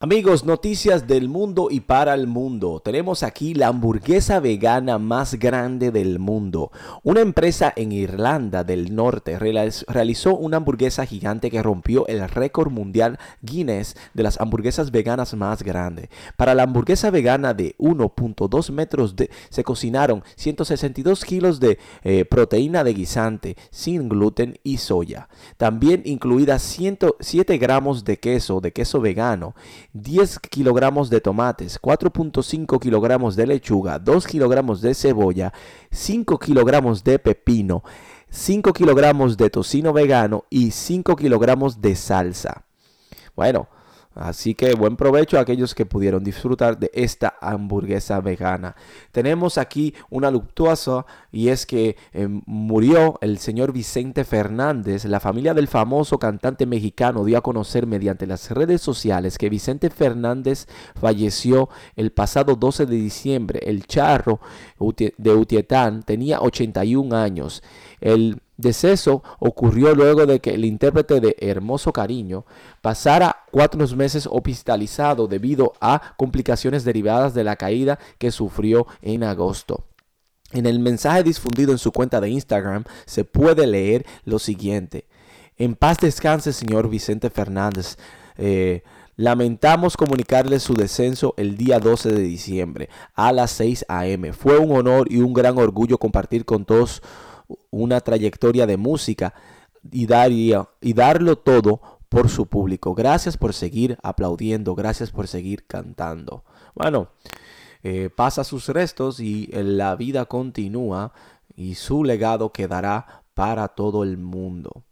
Amigos, noticias del mundo y para el mundo. Tenemos aquí la hamburguesa vegana más grande del mundo. Una empresa en Irlanda del Norte realizó una hamburguesa gigante que rompió el récord mundial Guinness de las hamburguesas veganas más grandes. Para la hamburguesa vegana de 1.2 metros de, se cocinaron 162 kilos de eh, proteína de guisante sin gluten y soya. También incluidas 107 gramos de queso, de queso vegano 10 kilogramos de tomates, 4.5 kilogramos de lechuga, 2 kilogramos de cebolla, 5 kilogramos de pepino, 5 kilogramos de tocino vegano y 5 kilogramos de salsa. Bueno, Así que buen provecho a aquellos que pudieron disfrutar de esta hamburguesa vegana. Tenemos aquí una luctuosa y es que em, murió el señor Vicente Fernández. La familia del famoso cantante mexicano dio a conocer mediante las redes sociales que Vicente Fernández falleció el pasado 12 de diciembre. El charro de Utietán tenía 81 años. El deceso ocurrió luego de que el intérprete de Hermoso Cariño pasara cuatro meses hospitalizado debido a complicaciones derivadas de la caída que sufrió en agosto. En el mensaje difundido en su cuenta de Instagram se puede leer lo siguiente. En paz descanse, señor Vicente Fernández. Eh, lamentamos comunicarle su descenso el día 12 de diciembre a las 6 a.m. Fue un honor y un gran orgullo compartir con todos una trayectoria de música y, dar, y darlo todo por su público. Gracias por seguir aplaudiendo, gracias por seguir cantando. Bueno, eh, pasa sus restos y la vida continúa y su legado quedará para todo el mundo.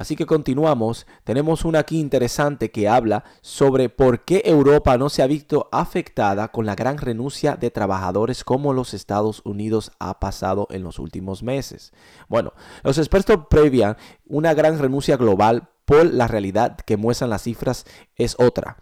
Así que continuamos. Tenemos una aquí interesante que habla sobre por qué Europa no se ha visto afectada con la gran renuncia de trabajadores como los Estados Unidos ha pasado en los últimos meses. Bueno, los expertos previan una gran renuncia global por la realidad que muestran las cifras es otra.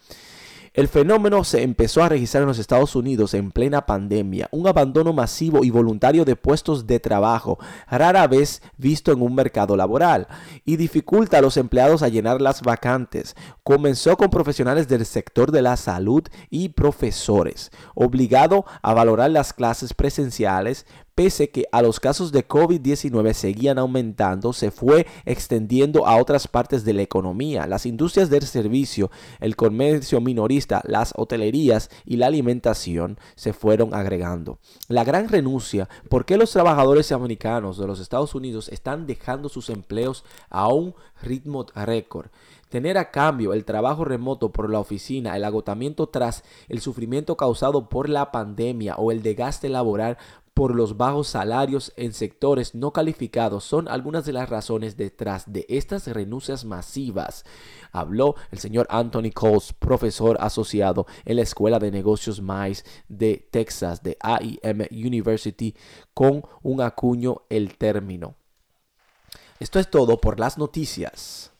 El fenómeno se empezó a registrar en los Estados Unidos en plena pandemia, un abandono masivo y voluntario de puestos de trabajo, rara vez visto en un mercado laboral, y dificulta a los empleados a llenar las vacantes. Comenzó con profesionales del sector de la salud y profesores, obligado a valorar las clases presenciales, pese que a los casos de COVID-19 seguían aumentando, se fue extendiendo a otras partes de la economía. Las industrias del servicio, el comercio minorista, las hotelerías y la alimentación se fueron agregando. La gran renuncia, ¿por qué los trabajadores americanos de los Estados Unidos están dejando sus empleos a un ritmo récord? Tener a cambio el trabajo remoto por la oficina, el agotamiento tras el sufrimiento causado por la pandemia o el desgaste laboral por los bajos salarios en sectores no calificados son algunas de las razones detrás de estas renuncias masivas. Habló el señor Anthony Coles, profesor asociado en la Escuela de Negocios MICE de Texas, de AIM University, con un acuño el término. Esto es todo por las noticias.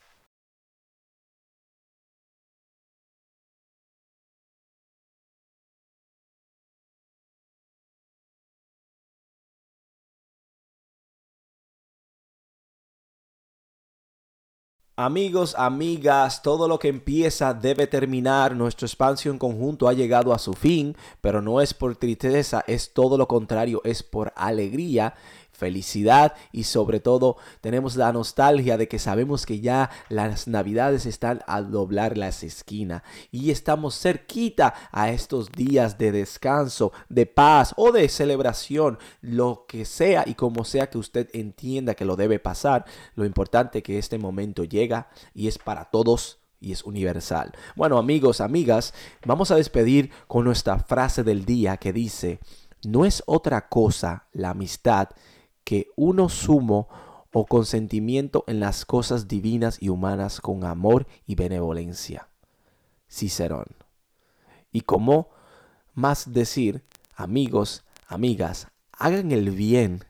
Amigos, amigas, todo lo que empieza debe terminar. Nuestro espacio en conjunto ha llegado a su fin, pero no es por tristeza, es todo lo contrario, es por alegría felicidad y sobre todo tenemos la nostalgia de que sabemos que ya las navidades están a doblar las esquinas y estamos cerquita a estos días de descanso, de paz o de celebración, lo que sea y como sea que usted entienda que lo debe pasar, lo importante que este momento llega y es para todos y es universal. Bueno amigos, amigas, vamos a despedir con nuestra frase del día que dice, no es otra cosa la amistad que uno sumo o consentimiento en las cosas divinas y humanas con amor y benevolencia. Cicerón. Y como más decir, amigos, amigas, hagan el bien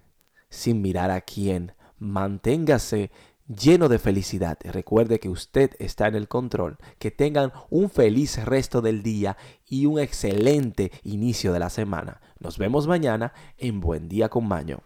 sin mirar a quién, manténgase lleno de felicidad. Recuerde que usted está en el control. Que tengan un feliz resto del día y un excelente inicio de la semana. Nos vemos mañana en Buen Día con Maño.